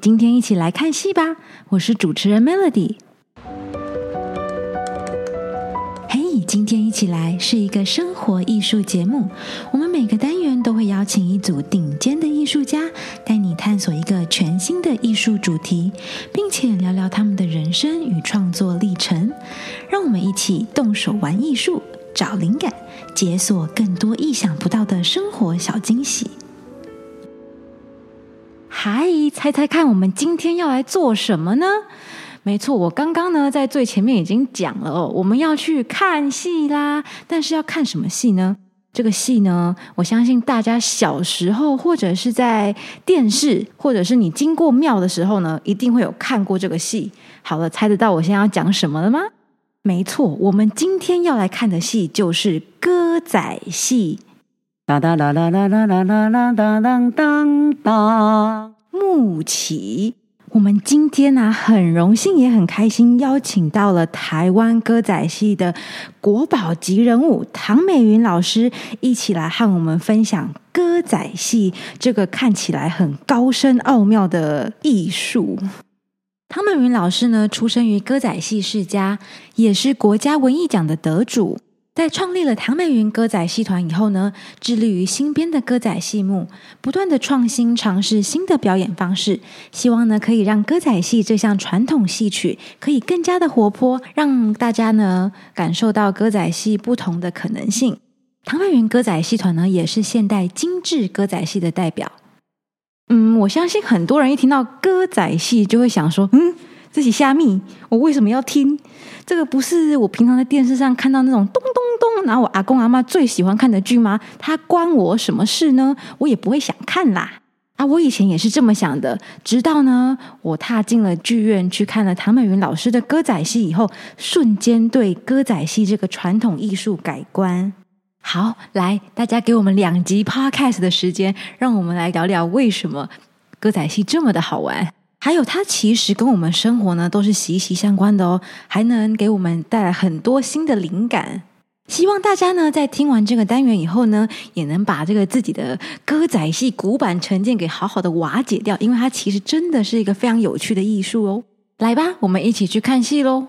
今天一起来看戏吧！我是主持人 Melody。嘿，今天一起来是一个生活艺术节目。我们每个单元都会邀请一组顶尖的艺术家，带你探索一个全新的艺术主题，并且聊聊他们的人生与创作历程。让我们一起动手玩艺术，找灵感，解锁更多意想不到的生活小惊喜。嗨，猜猜看，我们今天要来做什么呢？没错，我刚刚呢在最前面已经讲了哦，我们要去看戏啦。但是要看什么戏呢？这个戏呢，我相信大家小时候或者是在电视，或者是你经过庙的时候呢，一定会有看过这个戏。好了，猜得到我现在要讲什么了吗？没错，我们今天要来看的戏就是歌仔戏。哒哒哒哒哒哒哒哒哒哒哒哒。木起，我们今天呢很荣幸也很开心，邀请到了台湾歌仔戏的国宝级人物唐美云老师，一起来和我们分享歌仔戏这个看起来很高深奥妙的艺术。唐美云老师呢，出生于歌仔戏世家，也是国家文艺奖的得主。在创立了唐美云歌仔戏团以后呢，致力于新编的歌仔戏目，不断的创新尝试新的表演方式，希望呢可以让歌仔戏这项传统戏曲可以更加的活泼，让大家呢感受到歌仔戏不同的可能性。唐美云歌仔戏团呢也是现代精致歌仔戏的代表。嗯，我相信很多人一听到歌仔戏就会想说，嗯。自己虾米，我为什么要听？这个不是我平常在电视上看到那种咚咚咚，然后我阿公阿妈最喜欢看的剧吗？它关我什么事呢？我也不会想看啦。啊，我以前也是这么想的，直到呢，我踏进了剧院去看了唐美云老师的歌仔戏以后，瞬间对歌仔戏这个传统艺术改观。好，来，大家给我们两集 podcast 的时间，让我们来聊聊为什么歌仔戏这么的好玩。还有，它其实跟我们生活呢都是息息相关的哦，还能给我们带来很多新的灵感。希望大家呢在听完这个单元以后呢，也能把这个自己的歌仔戏古板成见给好好的瓦解掉，因为它其实真的是一个非常有趣的艺术哦。来吧，我们一起去看戏喽！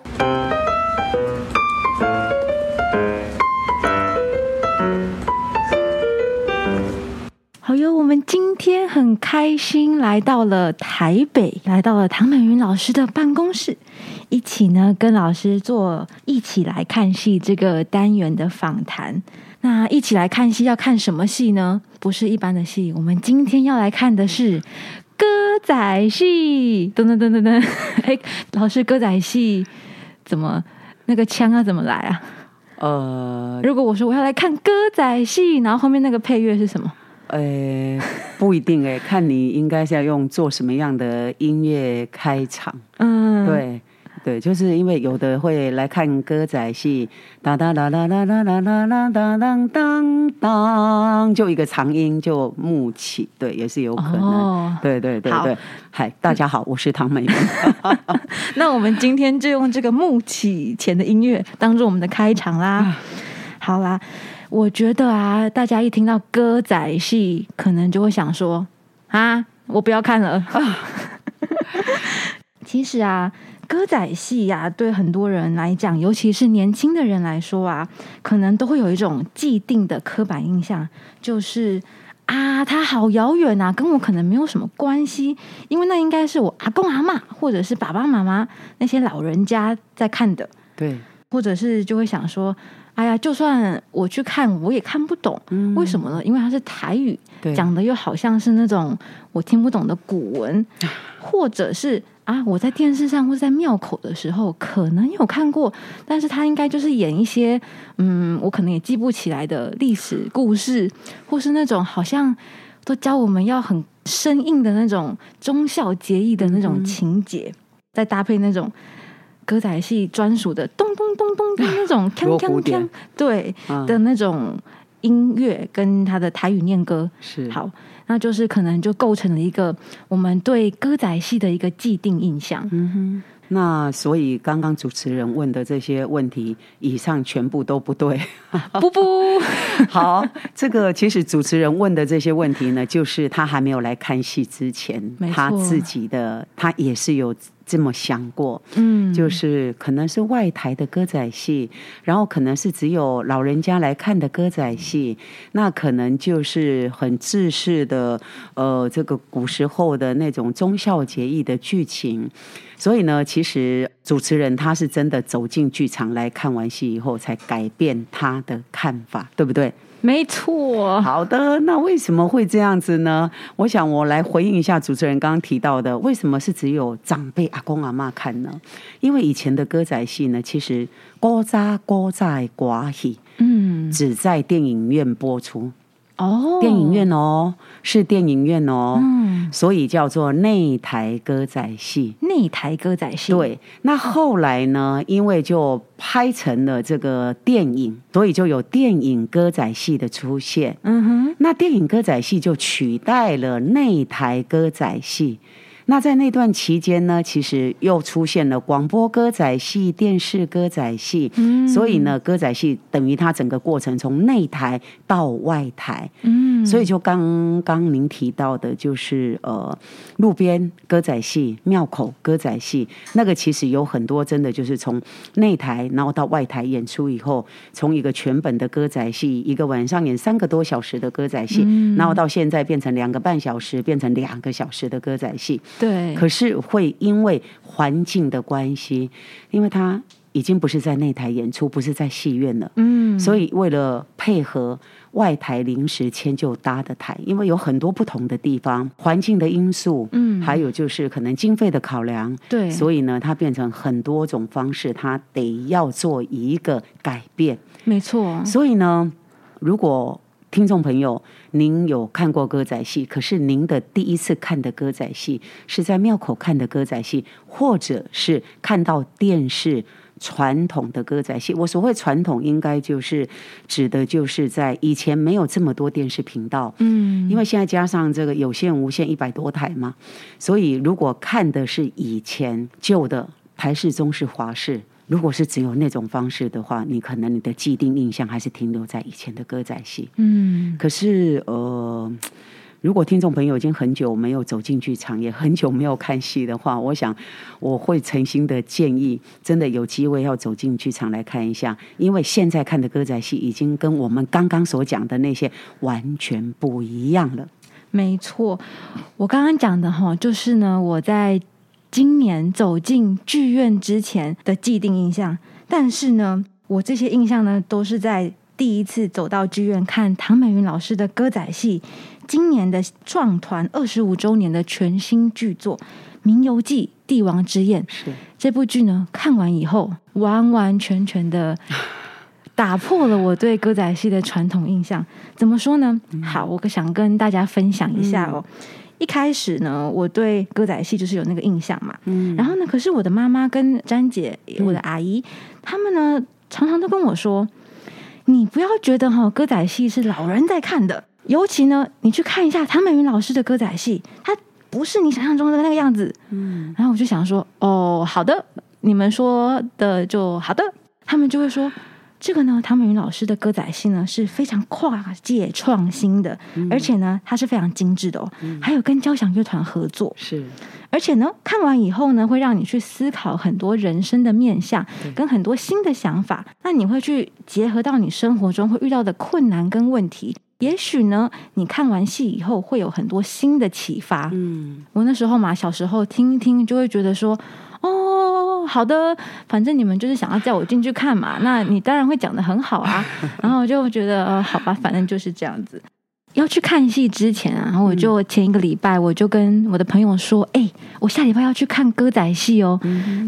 好哟，我们今天很开心来到了台北，来到了唐美云老师的办公室，一起呢跟老师做一起来看戏这个单元的访谈。那一起来看戏要看什么戏呢？不是一般的戏，我们今天要来看的是歌仔戏。噔噔噔噔噔，哎，老师，歌仔戏怎么那个枪要怎么来啊？呃，如果我说我要来看歌仔戏，然后后面那个配乐是什么？呃，不一定哎，看你应该是要用做什么样的音乐开场。嗯，对对，就是因为有的会来看歌仔戏，哒哒哒哒哒哒哒哒哒当当当当，就一个长音就木起，对，也是有可能。对对对对，嗨，大家好，我是唐美。那我们今天就用这个木起前的音乐当做我们的开场啦。好啦。我觉得啊，大家一听到歌仔戏，可能就会想说：“啊，我不要看了。”其实啊，歌仔戏呀，对很多人来讲，尤其是年轻的人来说啊，可能都会有一种既定的刻板印象，就是啊，它好遥远啊，跟我可能没有什么关系，因为那应该是我阿公阿妈或者是爸爸妈妈那些老人家在看的。对，或者是就会想说。哎呀，就算我去看，我也看不懂，为什么呢？因为它是台语，讲的又好像是那种我听不懂的古文，或者是啊，我在电视上或者在庙口的时候可能有看过，但是他应该就是演一些嗯，我可能也记不起来的历史故事，或是那种好像都教我们要很生硬的那种忠孝节义的那种情节，再搭配那种。歌仔戏专属的咚咚咚咚咚那种 锵锵锵，对的那种音乐跟他的台语念歌是好，那就是可能就构成了一个我们对歌仔戏的一个既定印象。嗯哼，那所以刚刚主持人问的这些问题，以上全部都不对。不不，好，这个其实主持人问的这些问题呢，就是他还没有来看戏之前，他自己的他也是有。这么想过，嗯，就是可能是外台的歌仔戏，然后可能是只有老人家来看的歌仔戏，那可能就是很制式的，呃，这个古时候的那种忠孝节义的剧情。所以呢，其实主持人他是真的走进剧场来看完戏以后，才改变他的看法，对不对？没错，好的，那为什么会这样子呢？我想我来回应一下主持人刚刚提到的，为什么是只有长辈阿公阿妈看呢？因为以前的歌仔戏呢，其实歌扎歌在寡戏，嗯，只在电影院播出。哦，电影院哦，是电影院哦，嗯，所以叫做内台歌仔戏。内台歌仔戏，对。那后来呢？因为就拍成了这个电影，所以就有电影歌仔戏的出现。嗯哼，那电影歌仔戏就取代了内台歌仔戏。那在那段期间呢，其实又出现了广播歌仔戏、电视歌仔戏，所以呢，歌仔戏等于它整个过程从内台到外台。嗯，所以就刚刚您提到的，就是呃，路边歌仔戏、庙口歌仔戏，那个其实有很多真的就是从内台然后到外台演出以后，从一个全本的歌仔戏，一个晚上演三个多小时的歌仔戏，然后到现在变成两个半小时，变成两个小时的歌仔戏。对，可是会因为环境的关系，因为他已经不是在内台演出，不是在戏院了，嗯，所以为了配合外台临时迁就搭的台，因为有很多不同的地方，环境的因素，嗯，还有就是可能经费的考量，对，所以呢，它变成很多种方式，它得要做一个改变，没错，所以呢，如果。听众朋友，您有看过歌仔戏？可是您的第一次看的歌仔戏是在庙口看的歌仔戏，或者是看到电视传统的歌仔戏？我所谓传统，应该就是指的就是在以前没有这么多电视频道，嗯，因为现在加上这个有线、无线一百多台嘛，所以如果看的是以前旧的台式、中式、华式。如果是只有那种方式的话，你可能你的既定印象还是停留在以前的歌仔戏。嗯，可是呃，如果听众朋友已经很久没有走进剧场，也很久没有看戏的话，我想我会诚心的建议，真的有机会要走进剧场来看一下，因为现在看的歌仔戏已经跟我们刚刚所讲的那些完全不一样了。没错，我刚刚讲的哈，就是呢，我在。今年走进剧院之前的既定印象，但是呢，我这些印象呢，都是在第一次走到剧院看唐美云老师的歌仔戏，今年的壮团二十五周年的全新剧作《名游记帝王之宴》。是这部剧呢，看完以后，完完全全的 打破了我对歌仔戏的传统印象。怎么说呢？好，我想跟大家分享一下哦。一开始呢，我对歌仔戏就是有那个印象嘛，嗯，然后呢，可是我的妈妈跟詹姐，我的阿姨，他们呢，常常都跟我说，你不要觉得哈，歌仔戏是老人在看的，尤其呢，你去看一下唐美云老师的歌仔戏，他不是你想象中的那个样子，嗯，然后我就想说，哦，好的，你们说的就好的，他们就会说。这个呢，唐美云老师的歌仔戏呢是非常跨界创新的，而且呢，它是非常精致的哦。还有跟交响乐团合作，是。而且呢，看完以后呢，会让你去思考很多人生的面向，跟很多新的想法。那你会去结合到你生活中会遇到的困难跟问题。也许呢，你看完戏以后会有很多新的启发。嗯，我那时候嘛，小时候听一听，就会觉得说。哦，好的，反正你们就是想要叫我进去看嘛，那你当然会讲的很好啊。然后我就觉得，呃，好吧，反正就是这样子。要去看戏之前啊，然后我就前一个礼拜，我就跟我的朋友说，哎，我下礼拜要去看歌仔戏哦。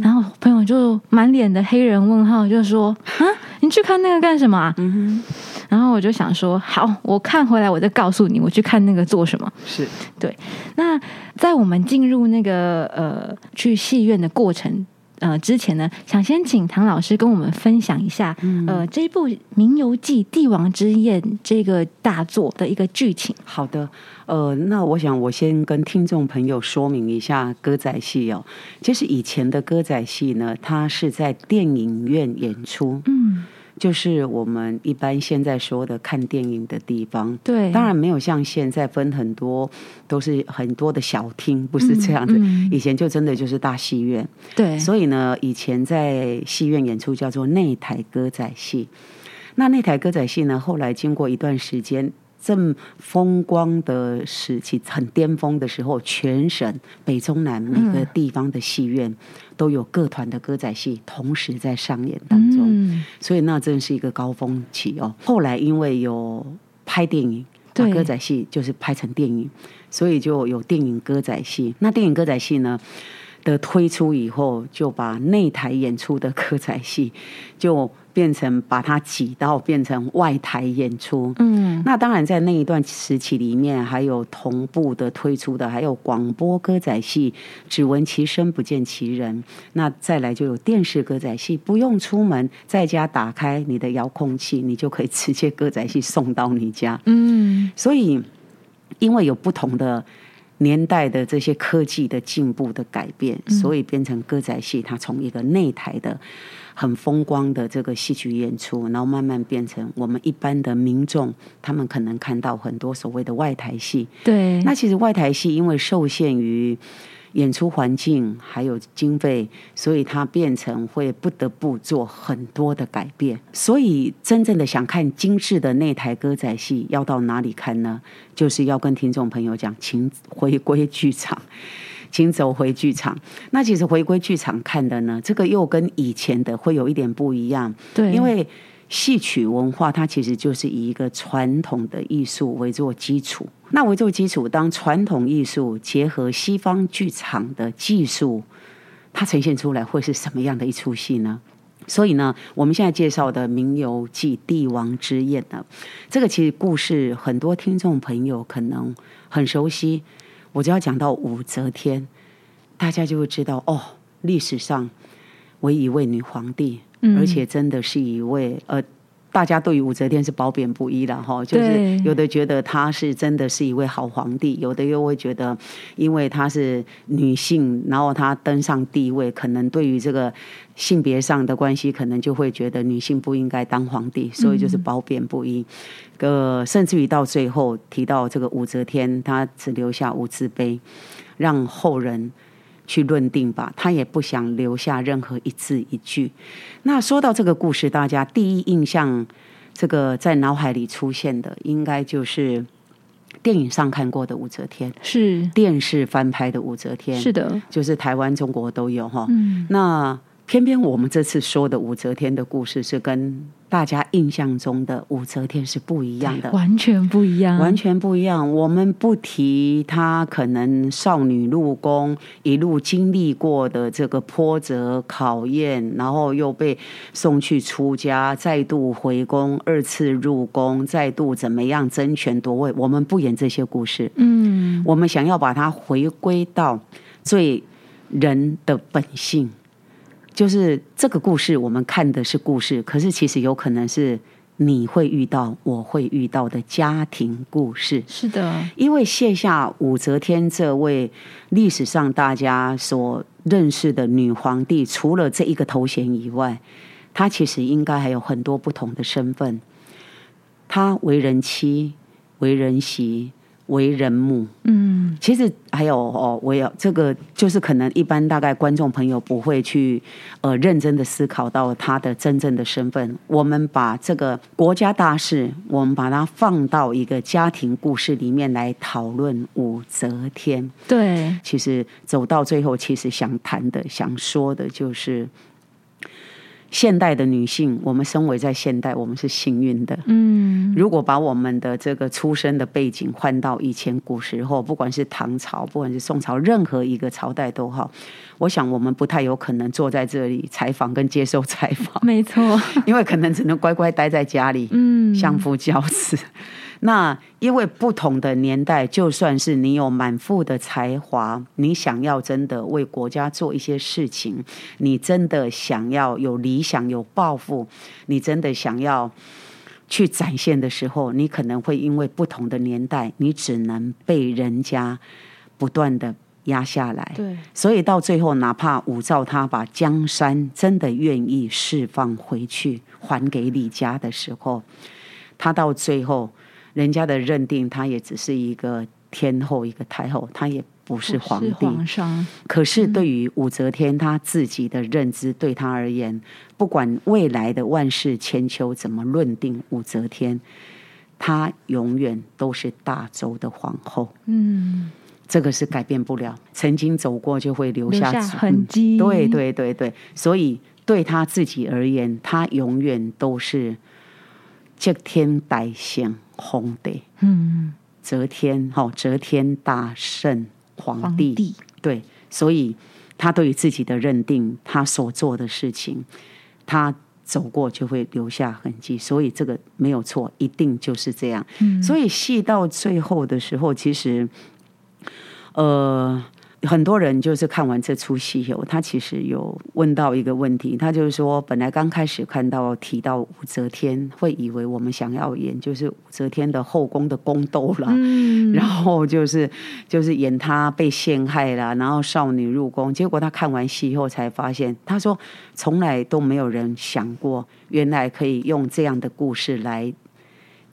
然后朋友就满脸的黑人问号，就说，啊，你去看那个干什么啊？然后我就想说，好，我看回来我再告诉你，我去看那个做什么。是对。那在我们进入那个呃去戏院的过程呃之前呢，想先请唐老师跟我们分享一下，呃，这部《名游记·帝王之宴》这个大作的一个剧情。好的，呃，那我想我先跟听众朋友说明一下歌仔戏哦，就是以前的歌仔戏呢，它是在电影院演出，嗯。就是我们一般现在说的看电影的地方，对，当然没有像现在分很多，都是很多的小厅，不是这样子。以前就真的就是大戏院，对。所以呢，以前在戏院演出叫做内台歌仔戏。那内台歌仔戏呢，后来经过一段时间。正风光的时期，很巅峰的时候，全省北中南每个地方的戏院都有各团的歌仔戏同时在上演当中，所以那真是一个高峰期哦。后来因为有拍电影，把歌仔戏就是拍成电影，所以就有电影歌仔戏。那电影歌仔戏呢的推出以后，就把内台演出的歌仔戏 就。变成把它挤到变成外台演出，嗯，那当然在那一段时期里面，还有同步的推出的，还有广播歌仔戏，只闻其声不见其人。那再来就有电视歌仔戏，不用出门，在家打开你的遥控器，你就可以直接歌仔戏送到你家。嗯，所以因为有不同的年代的这些科技的进步的改变，所以变成歌仔戏，它从一个内台的。很风光的这个戏曲演出，然后慢慢变成我们一般的民众，他们可能看到很多所谓的外台戏。对，那其实外台戏因为受限于演出环境还有经费，所以它变成会不得不做很多的改变。所以真正的想看精致的那台歌仔戏，要到哪里看呢？就是要跟听众朋友讲，请回归剧场。请走回剧场。那其实回归剧场看的呢，这个又跟以前的会有一点不一样。对，因为戏曲文化它其实就是以一个传统的艺术为做基础。那为做基础，当传统艺术结合西方剧场的技术，它呈现出来会是什么样的一出戏呢？所以呢，我们现在介绍的《名游记·帝王之宴》呢，这个其实故事很多听众朋友可能很熟悉。我就要讲到武则天，大家就会知道哦，历史上唯一一位女皇帝，而且真的是一位呃，大家对于武则天是褒贬不一的哈，就是有的觉得她是真的是一位好皇帝，有的又会觉得因为她是女性，然后她登上帝位，可能对于这个性别上的关系，可能就会觉得女性不应该当皇帝，所以就是褒贬不一。呃甚至于到最后提到这个武则天，她只留下无字碑，让后人去论定吧。他也不想留下任何一字一句。那说到这个故事，大家第一印象，这个在脑海里出现的，应该就是电影上看过的武则天，是电视翻拍的武则天，是的，就是台湾、中国都有哈。那偏偏我们这次说的武则天的故事是跟大家印象中的武则天是不一样的，完全不一样，完全不一样。我们不提她可能少女入宫一路经历过的这个波折考验，然后又被送去出家，再度回宫，二次入宫，再度怎么样争权夺位，我们不演这些故事。嗯，我们想要把它回归到最人的本性。就是这个故事，我们看的是故事，可是其实有可能是你会遇到，我会遇到的家庭故事。是的，因为卸下武则天这位历史上大家所认识的女皇帝，除了这一个头衔以外，她其实应该还有很多不同的身份。她为人妻，为人媳。为人母，嗯，其实还有哦，我有这个，就是可能一般大概观众朋友不会去呃认真的思考到他的真正的身份。我们把这个国家大事，我们把它放到一个家庭故事里面来讨论武则天。对，其实走到最后，其实想谈的、想说的就是。现代的女性，我们身为在现代，我们是幸运的。嗯，如果把我们的这个出生的背景换到以前古时候，不管是唐朝，不管是宋朝，任何一个朝代都好，我想我们不太有可能坐在这里采访跟接受采访。没错，因为可能只能乖乖待在家里，嗯，相夫教子。那因为不同的年代，就算是你有满腹的才华，你想要真的为国家做一些事情，你真的想要有理想、有抱负，你真的想要去展现的时候，你可能会因为不同的年代，你只能被人家不断的压下来。对，所以到最后，哪怕武曌他把江山真的愿意释放回去，还给李家的时候，他到最后。人家的认定，他也只是一个天后，一个太后，他也不是皇帝。皇上。可是对于武则天，他自己的认知，对他而言，不管未来的万世千秋怎么论定武则天，她永远都是大周的皇后。嗯，这个是改变不了，曾经走过就会留下痕迹。对对对对，所以对他自己而言，他永远都是接天大相。皇帝，嗯，则天，哈，则天大圣皇帝，对，所以他对于自己的认定，他所做的事情，他走过就会留下痕迹，所以这个没有错，一定就是这样。所以戏到最后的时候，其实，呃。很多人就是看完这出戏以后，他其实有问到一个问题，他就是说，本来刚开始看到提到武则天，会以为我们想要演就是武则天的后宫的宫斗了，然后就是就是演她被陷害了，然后少女入宫。结果他看完戏以后才发现，他说从来都没有人想过，原来可以用这样的故事来。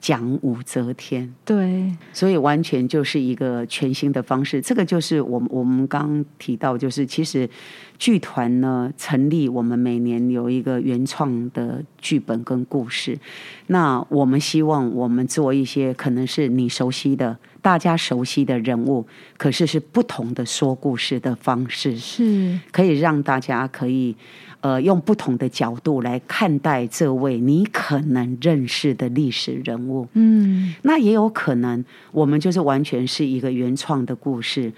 讲武则天，对，所以完全就是一个全新的方式。这个就是我们我们刚提到，就是其实剧团呢成立，我们每年有一个原创的剧本跟故事。那我们希望我们做一些可能是你熟悉的、大家熟悉的人物，可是是不同的说故事的方式，是可以让大家可以。呃，用不同的角度来看待这位你可能认识的历史人物，嗯，那也有可能，我们就是完全是一个原创的故事。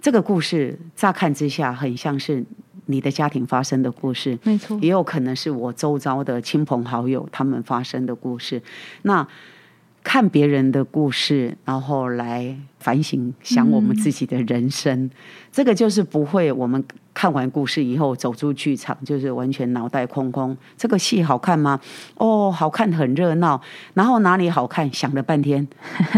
这个故事乍看之下很像是你的家庭发生的故事，没错，也有可能是我周遭的亲朋好友他们发生的故事。那看别人的故事，然后来反省想我们自己的人生，这个就是不会我们。看完故事以后走出剧场，就是完全脑袋空空。这个戏好看吗？哦，好看，很热闹。然后哪里好看？想了半天，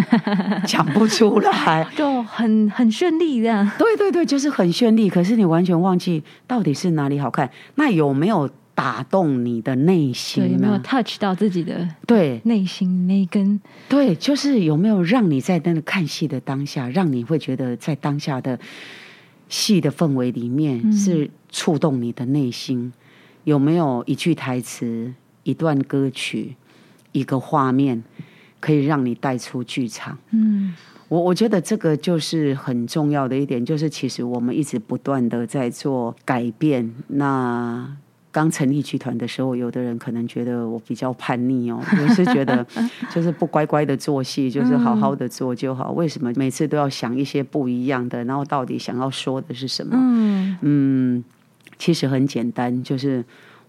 讲不出来，就很很绚丽这样。对对对，就是很绚丽。可是你完全忘记到底是哪里好看。那有没有打动你的内心？对，有没有 touch 到自己的对内心那根？对，就是有没有让你在那个看戏的当下，让你会觉得在当下的。戏的氛围里面是触动你的内心，有没有一句台词、一段歌曲、一个画面，可以让你带出剧场？嗯，我我觉得这个就是很重要的一点，就是其实我们一直不断的在做改变。那刚成立剧团的时候，有的人可能觉得我比较叛逆哦，我是觉得就是不乖乖的做戏，就是好好的做就好。为什么每次都要想一些不一样的？然后到底想要说的是什么？嗯嗯，其实很简单，就是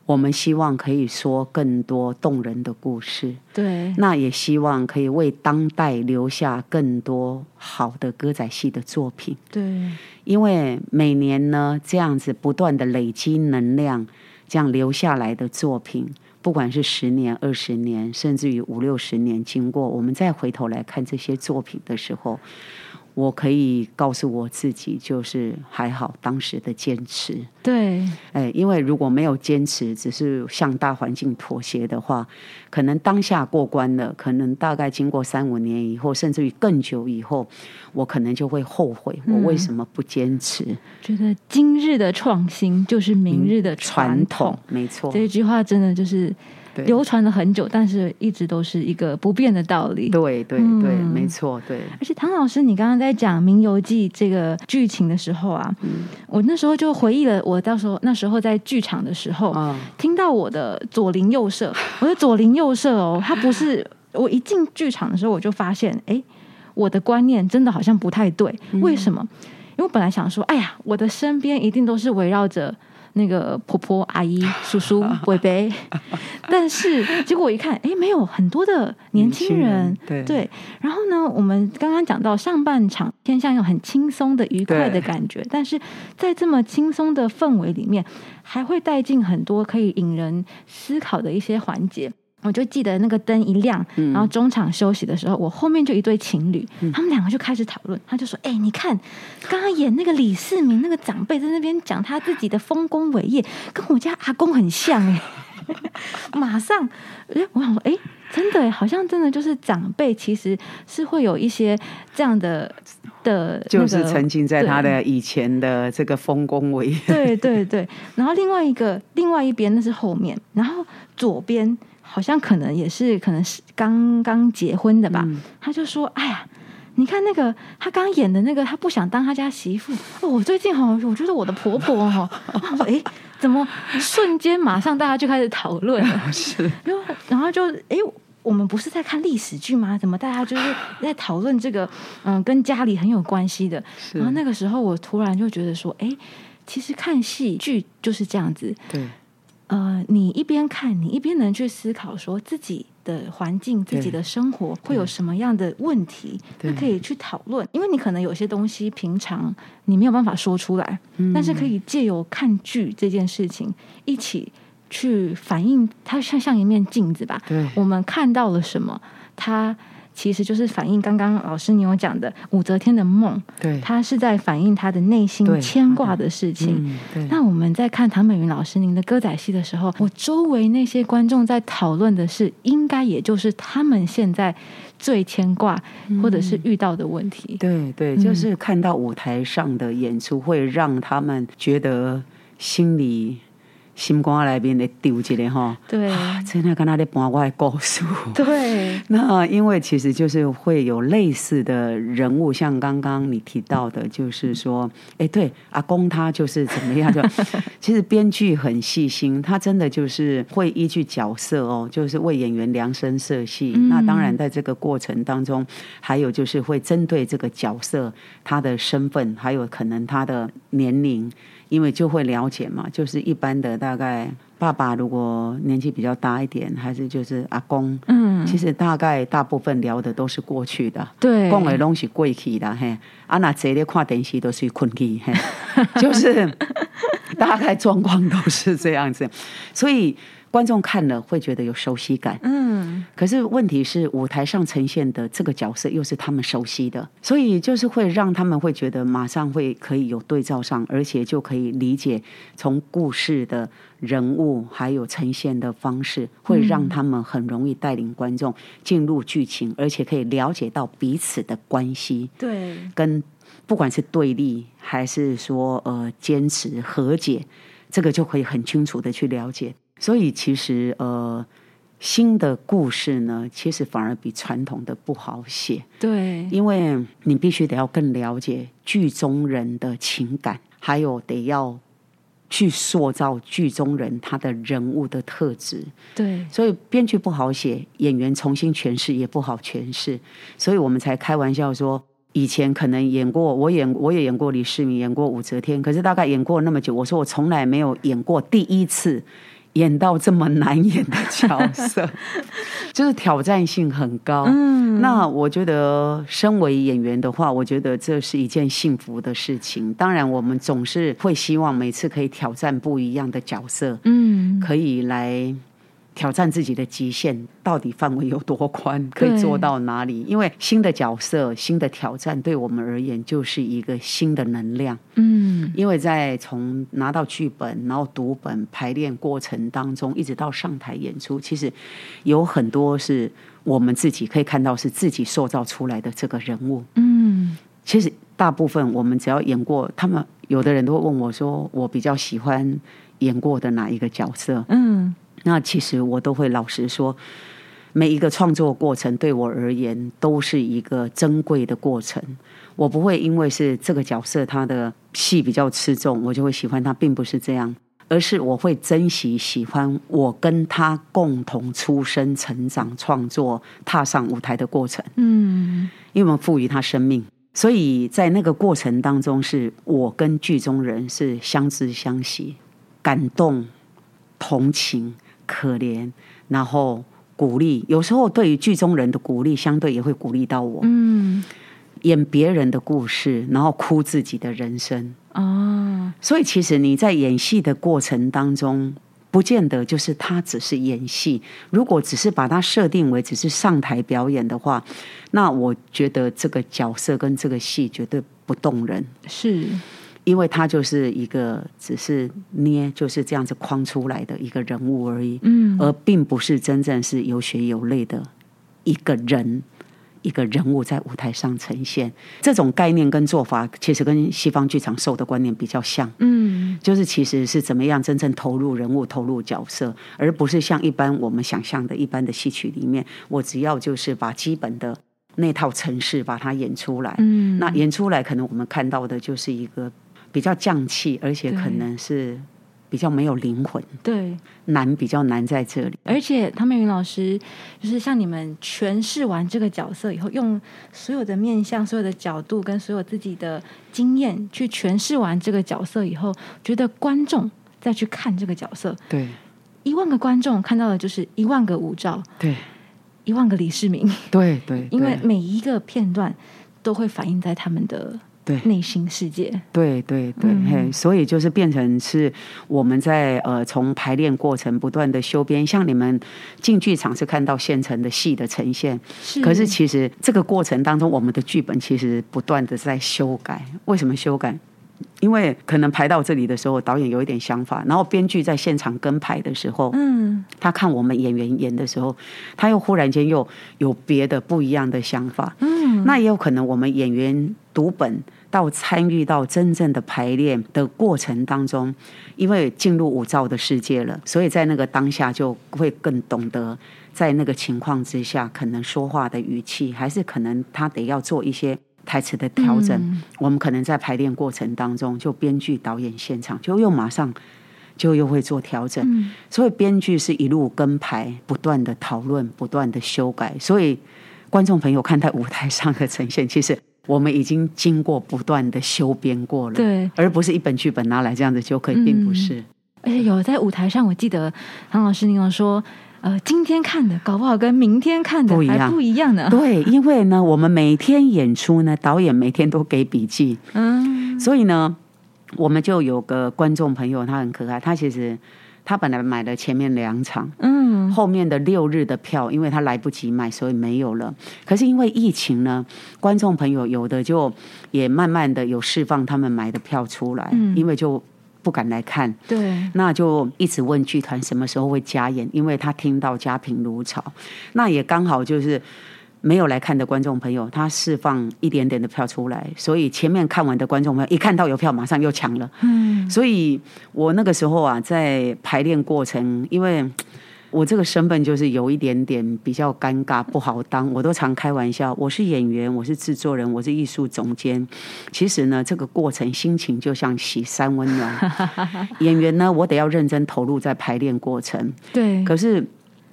我们希望可以说更多动人的故事。对，那也希望可以为当代留下更多好的歌仔戏的作品。对，因为每年呢，这样子不断的累积能量。这样留下来的作品，不管是十年、二十年，甚至于五六十年，经过我们再回头来看这些作品的时候。我可以告诉我自己，就是还好当时的坚持。对，哎，因为如果没有坚持，只是向大环境妥协的话，可能当下过关了，可能大概经过三五年以后，甚至于更久以后，我可能就会后悔，我为什么不坚持？觉得今日的创新就是明日的传统，没错。这句话真的就是。流传了很久，但是一直都是一个不变的道理。对对对，没错，对。而且唐老师，你刚刚在讲《名游记》这个剧情的时候啊，我那时候就回忆了，我到时候那时候在剧场的时候，听到我的左邻右舍，我的左邻右舍哦，他不是 我一进剧场的时候，我就发现，哎，我的观念真的好像不太对。为什么？因为我本来想说，哎呀，我的身边一定都是围绕着。那个婆婆、阿姨、叔叔、伯伯，但是结果我一看，哎，没有很多的年轻人，对。然后呢，我们刚刚讲到上半场偏向有很轻松的、愉快的感觉，但是在这么轻松的氛围里面，还会带进很多可以引人思考的一些环节。我就记得那个灯一亮，然后中场休息的时候，我后面就一对情侣，他们两个就开始讨论。他就说：“哎，你看，刚刚演那个李世民那个长辈在那边讲他自己的丰功伟业，跟我家阿公很像哎。”马上，哎，我想说，哎，真的，好像真的就是长辈其实是会有一些这样的的，就是沉浸在他的以前的这个丰功伟业。对对对，然后另外一个，另外一边那是后面，然后左边。好像可能也是，可能是刚刚结婚的吧。他就说：“哎呀，你看那个他刚演的那个，他不想当他家媳妇。哦，我最近哈，我觉得我的婆婆哈，哎，怎么瞬间马上大家就开始讨论了？是，然后然后就哎，我们不是在看历史剧吗？怎么大家就是在讨论这个嗯，跟家里很有关系的？然后那个时候我突然就觉得说，哎，其实看戏剧就是这样子。对。”呃，你一边看，你一边能去思考，说自己的环境、自己的生活会有什么样的问题，那可以去讨论。因为你可能有些东西平常你没有办法说出来，但是可以借由看剧这件事情，一起去反映它，像像一面镜子吧。对，我们看到了什么，它。其实就是反映刚刚老师你有讲的武则天的梦，对，他是在反映他的内心牵挂的事情。那我们在看唐美云老师您的歌仔戏的时候，我周围那些观众在讨论的是，应该也就是他们现在最牵挂或者是遇到的问题。对对，就是看到舞台上的演出，会让他们觉得心里。心肝内面的丢一个哈，对，啊真的跟他的搬我的故事。对，那因为其实就是会有类似的人物，像刚刚你提到的，就是说，哎，对，阿公他就是怎么样？就 其实编剧很细心，他真的就是会依据角色哦，就是为演员量身设戏。那当然，在这个过程当中，还有就是会针对这个角色他的身份，还有可能他的年龄。因为就会了解嘛，就是一般的大概爸爸如果年纪比较大一点，还是就是阿公，嗯，其实大概大部分聊的都是过去的，对，讲的东西过去的嘿，啊那这里看电视都是困去，嘿，就是大概状况都是这样子，所以。观众看了会觉得有熟悉感，嗯，可是问题是舞台上呈现的这个角色又是他们熟悉的，所以就是会让他们会觉得马上会可以有对照上，而且就可以理解从故事的人物还有呈现的方式，会让他们很容易带领观众进入剧情，而且可以了解到彼此的关系，对，跟不管是对立还是说呃坚持和解，这个就可以很清楚的去了解。所以其实呃，新的故事呢，其实反而比传统的不好写。对，因为你必须得要更了解剧中人的情感，还有得要去塑造剧中人他的人物的特质。对，所以编剧不好写，演员重新诠释也不好诠释。所以我们才开玩笑说，以前可能演过，我演我也演过李世民，演过武则天，可是大概演过那么久，我说我从来没有演过第一次。演到这么难演的角色，就是挑战性很高。嗯，那我觉得身为演员的话，我觉得这是一件幸福的事情。当然，我们总是会希望每次可以挑战不一样的角色，嗯，可以来。挑战自己的极限，到底范围有多宽，可以做到哪里？因为新的角色、新的挑战，对我们而言就是一个新的能量。嗯，因为在从拿到剧本，然后读本、排练过程当中，一直到上台演出，其实有很多是我们自己可以看到是自己塑造出来的这个人物。嗯，其实大部分我们只要演过，他们有的人都会问我说：“我比较喜欢演过的哪一个角色？”嗯。那其实我都会老实说，每一个创作过程对我而言都是一个珍贵的过程。我不会因为是这个角色他的戏比较吃重，我就会喜欢他，并不是这样，而是我会珍惜喜欢我跟他共同出生、成长、创作、踏上舞台的过程。嗯，因为我们赋予他生命，所以在那个过程当中，是我跟剧中人是相知相惜。感动、同情、可怜，然后鼓励。有时候对于剧中人的鼓励，相对也会鼓励到我。嗯，演别人的故事，然后哭自己的人生。哦，所以其实你在演戏的过程当中。不见得就是他只是演戏。如果只是把它设定为只是上台表演的话，那我觉得这个角色跟这个戏绝对不动人。是，因为他就是一个只是捏就是这样子框出来的一个人物而已，嗯，而并不是真正是有血有泪的一个人。一个人物在舞台上呈现，这种概念跟做法，其实跟西方剧场受的观念比较像。嗯，就是其实是怎么样真正投入人物、投入角色，而不是像一般我们想象的一般的戏曲里面，我只要就是把基本的那套程式把它演出来。嗯，那演出来可能我们看到的就是一个比较降气，而且可能是。比较没有灵魂，对，难比较难在这里。而且汤美云老师就是像你们诠释完这个角色以后，用所有的面相、所有的角度跟所有自己的经验去诠释完这个角色以后，觉得观众再去看这个角色，对，一万个观众看到的就是一万个舞照，对，一万个李世民，对对，因为每一个片段都会反映在他们的。对。内心世界，对对对，嘿，所以就是变成是我们在呃从排练过程不断的修编，像你们进剧场是看到现成的戏的呈现，是，可是其实这个过程当中，我们的剧本其实不断的在修改。为什么修改？因为可能排到这里的时候，导演有一点想法，然后编剧在现场跟排的时候，嗯，他看我们演员演的时候，他又忽然间又有别的不一样的想法，嗯，那也有可能我们演员读本到参与到真正的排练的过程当中，因为进入五照的世界了，所以在那个当下就会更懂得在那个情况之下，可能说话的语气，还是可能他得要做一些。台词的调整，我们可能在排练过程当中，就编剧、导演现场就又马上就又会做调整，所以编剧是一路跟排，不断的讨论，不断的修改。所以观众朋友看待舞台上的呈现，其实我们已经经过不断的修编过了，对，而不是一本剧本拿来这样子就可以，并不是。而且有在舞台上，我记得唐老师您有说。呃，今天看的搞不好跟明天看的还不一样呢。对，因为呢，我们每天演出呢，导演每天都给笔记，嗯，所以呢，我们就有个观众朋友，他很可爱，他其实他本来买了前面两场，嗯，后面的六日的票，因为他来不及买，所以没有了。可是因为疫情呢，观众朋友有的就也慢慢的有释放他们买的票出来，因为就。不敢来看，对，那就一直问剧团什么时候会加演，因为他听到家贫如潮，那也刚好就是没有来看的观众朋友，他释放一点点的票出来，所以前面看完的观众朋友一看到有票，马上又抢了，嗯，所以我那个时候啊，在排练过程，因为。我这个身份就是有一点点比较尴尬，不好当。我都常开玩笑，我是演员，我是制作人，我是艺术总监。其实呢，这个过程心情就像洗三温暖。演员呢，我得要认真投入在排练过程。对。可是，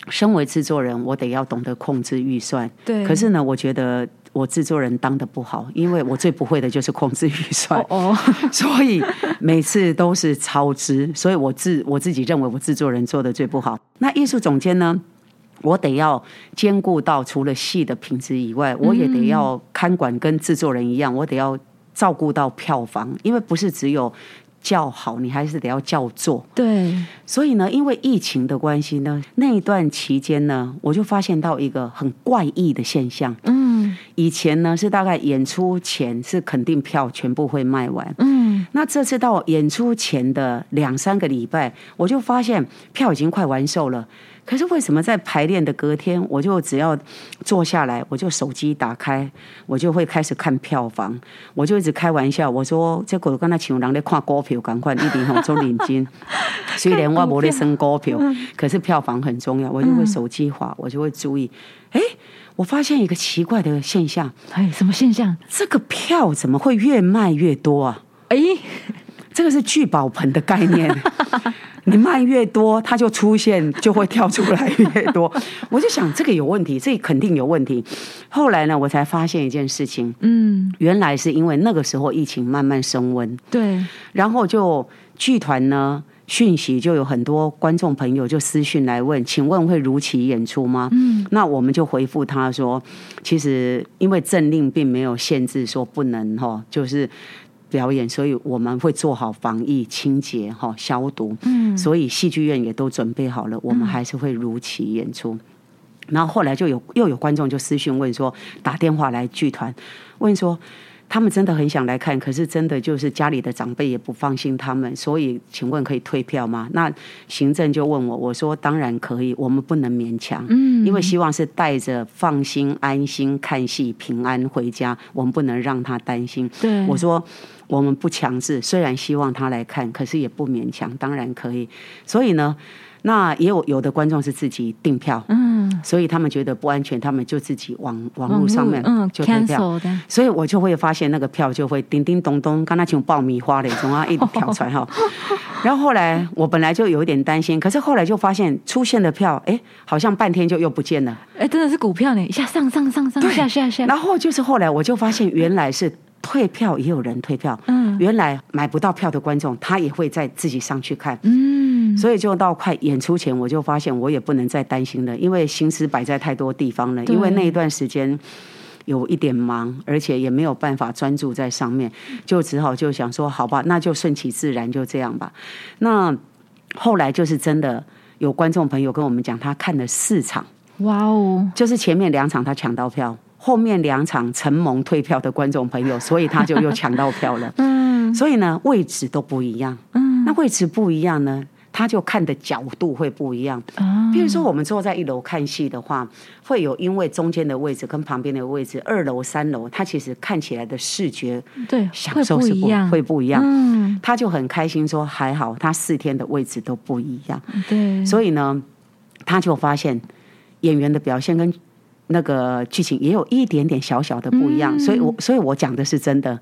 身为制作人，我得要懂得控制预算。对。可是呢，我觉得。我制作人当的不好，因为我最不会的就是控制预算，哦，所以每次都是超支，所以我自我自己认为我制作人做的最不好。那艺术总监呢，我得要兼顾到除了戏的品质以外，我也得要看管跟制作人一样，我得要照顾到票房，因为不是只有。叫好，你还是得要叫座。对，所以呢，因为疫情的关系呢，那一段期间呢，我就发现到一个很怪异的现象。嗯，以前呢是大概演出前是肯定票全部会卖完。嗯，那这次到演出前的两三个礼拜，我就发现票已经快完售了。可是为什么在排练的隔天，我就只要坐下来，我就手机打开，我就会开始看票房，我就一直开玩笑，我说这个刚才请人在看股票，赶快一定要做领金。虽然我没得升股票，可是票房很重要，我就会手机滑，我就会注意。哎，我发现一个奇怪的现象，哎，什么现象？这个票怎么会越卖越多啊？哎，这个是聚宝盆的概念。你卖越多，它就出现就会跳出来越多。我就想这个有问题，这肯定有问题。后来呢，我才发现一件事情，嗯，原来是因为那个时候疫情慢慢升温，对，然后就剧团呢讯息，就有很多观众朋友就私讯来问，请问会如期演出吗？嗯，那我们就回复他说，其实因为政令并没有限制说不能哈，就是表演，所以我们会做好防疫、清洁、哈消毒。嗯，所以戏剧院也都准备好了，我们还是会如期演出。然后后来就有又有观众就私讯问说，打电话来剧团问说。他们真的很想来看，可是真的就是家里的长辈也不放心他们，所以请问可以退票吗？那行政就问我，我说当然可以，我们不能勉强，嗯，因为希望是带着放心、安心看戏、平安回家，我们不能让他担心。对，我说我们不强制，虽然希望他来看，可是也不勉强，当然可以。所以呢。那也有有的观众是自己订票，嗯，所以他们觉得不安全，他们就自己网网络上面就订票，所以我就会发现那个票就会叮叮咚咚，刚才像爆米花的，总要一跳出来哈。然后后来我本来就有一点担心，可是后来就发现出现的票，哎，好像半天就又不见了，哎，真的是股票呢，一下上上上上下下下。然后就是后来我就发现原来是。退票也有人退票，嗯，原来买不到票的观众，他也会再自己上去看，嗯，所以就到快演出前，我就发现我也不能再担心了，因为心思摆在太多地方了，因为那一段时间有一点忙，而且也没有办法专注在上面，就只好就想说，好吧，那就顺其自然，就这样吧。那后来就是真的有观众朋友跟我们讲，他看了四场，哇哦，就是前面两场他抢到票。后面两场承蒙退票的观众朋友，所以他就又抢到票了。嗯，所以呢，位置都不一样。嗯，那位置不一样呢，他就看的角度会不一样。啊，比如说我们坐在一楼看戏的话，会有因为中间的位置跟旁边的位置，二楼、三楼，他其实看起来的视觉对享受是不会不一样。嗯，他就很开心说还好，他四天的位置都不一样。对，所以呢，他就发现演员的表现跟。那个剧情也有一点点小小的不一样，所以我所以我讲的是真的，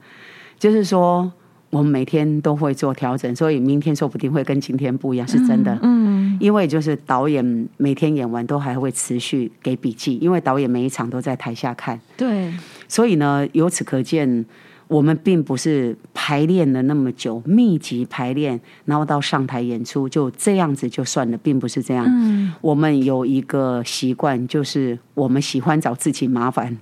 就是说我们每天都会做调整，所以明天说不定会跟今天不一样，是真的。嗯，因为就是导演每天演完都还会持续给笔记，因为导演每一场都在台下看。对，所以呢，由此可见。我们并不是排练了那么久，密集排练，然后到上台演出就这样子就算了，并不是这样。嗯，我们有一个习惯，就是我们喜欢找自己麻烦，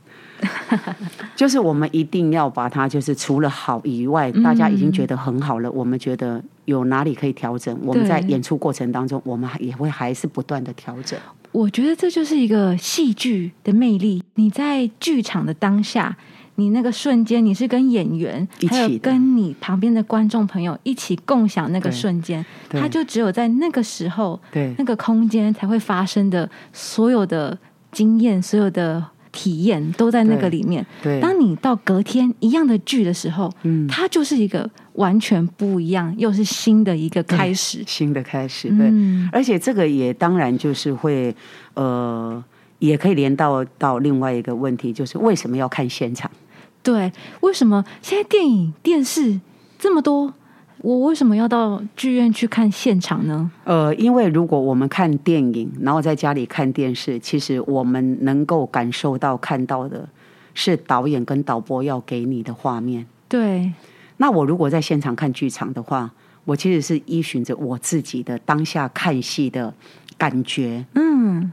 就是我们一定要把它，就是除了好以外，大家已经觉得很好了，我们觉得有哪里可以调整，我们在演出过程当中，我们也会还是不断的调整。我觉得这就是一个戏剧的魅力，你在剧场的当下。你那个瞬间，你是跟演员，还有跟你旁边的观众朋友一起共享那个瞬间，它就只有在那个时候，对。那个空间才会发生的所有的经验、所有的体验都在那个里面。对，当你到隔天一样的剧的时候，嗯，它就是一个完全不一样，又是新的一个开始，新的开始。对，而且这个也当然就是会，呃，也可以连到到另外一个问题，就是为什么要看现场？对，为什么现在电影、电视这么多？我为什么要到剧院去看现场呢？呃，因为如果我们看电影，然后在家里看电视，其实我们能够感受到、看到的是导演跟导播要给你的画面。对。那我如果在现场看剧场的话，我其实是依循着我自己的当下看戏的感觉。嗯。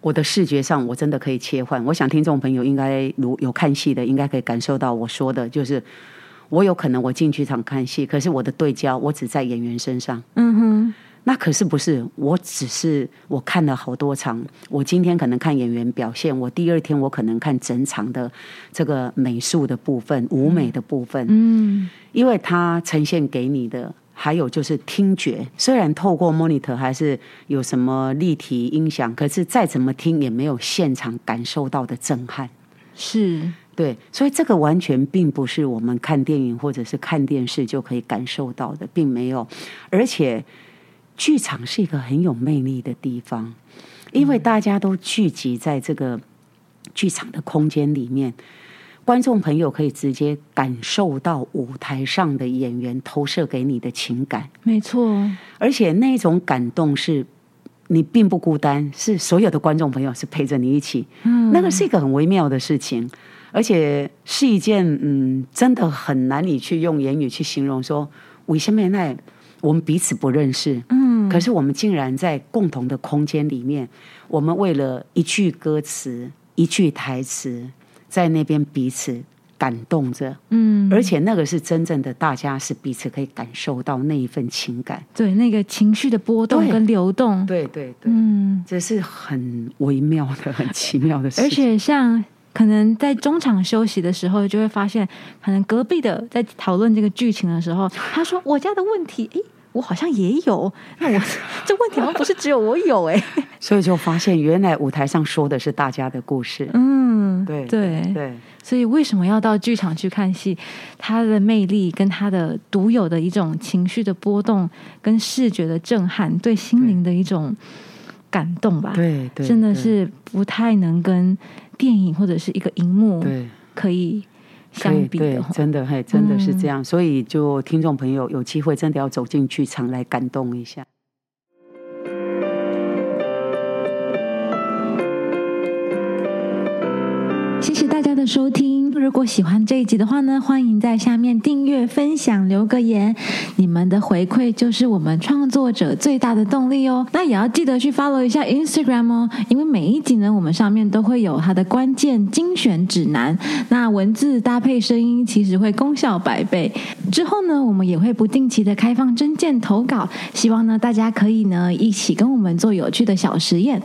我的视觉上，我真的可以切换。我想听众朋友应该如有看戏的，应该可以感受到我说的，就是我有可能我进剧场看戏，可是我的对焦我只在演员身上。嗯哼，那可是不是？我只是我看了好多场，我今天可能看演员表现，我第二天我可能看整场的这个美术的部分、舞美的部分。嗯，因为它呈现给你的。还有就是听觉，虽然透过 monitor 还是有什么立体音响，可是再怎么听也没有现场感受到的震撼。是，对，所以这个完全并不是我们看电影或者是看电视就可以感受到的，并没有。而且，剧场是一个很有魅力的地方，因为大家都聚集在这个剧场的空间里面。观众朋友可以直接感受到舞台上的演员投射给你的情感，没错。而且那种感动是，你并不孤单，是所有的观众朋友是陪着你一起。嗯，那个是一个很微妙的事情，而且是一件嗯，真的很难以去用言语去形容。说为什么那我们彼此不认识，嗯，可是我们竟然在共同的空间里面，我们为了一句歌词、一句台词，在那边彼此感动着，嗯，而且那个是真正的，大家是彼此可以感受到那一份情感，对，那个情绪的波动跟流动，对对对，嗯，这是很微妙的、很奇妙的事情，而且像。可能在中场休息的时候，就会发现，可能隔壁的在讨论这个剧情的时候，他说：“我家的问题，诶，我好像也有。那我 这问题好像不是只有我有，哎。”所以就发现，原来舞台上说的是大家的故事。嗯，对对对。所以为什么要到剧场去看戏？它的魅力跟它的独有的一种情绪的波动，跟视觉的震撼，对心灵的一种感动吧。对对，真的是不太能跟。电影或者是一个荧幕，可以相比的，真的，嘿，真的是这样。所以，就听众朋友有机会，真的要走进剧场来感动一下。谢谢大家的收听。如果喜欢这一集的话呢，欢迎在下面订阅、分享、留个言。你们的回馈就是我们创作者最大的动力哦。那也要记得去 follow 一下 Instagram 哦，因为每一集呢，我们上面都会有它的关键精选指南。那文字搭配声音，其实会功效百倍。之后呢，我们也会不定期的开放真件投稿，希望呢大家可以呢一起跟我们做有趣的小实验。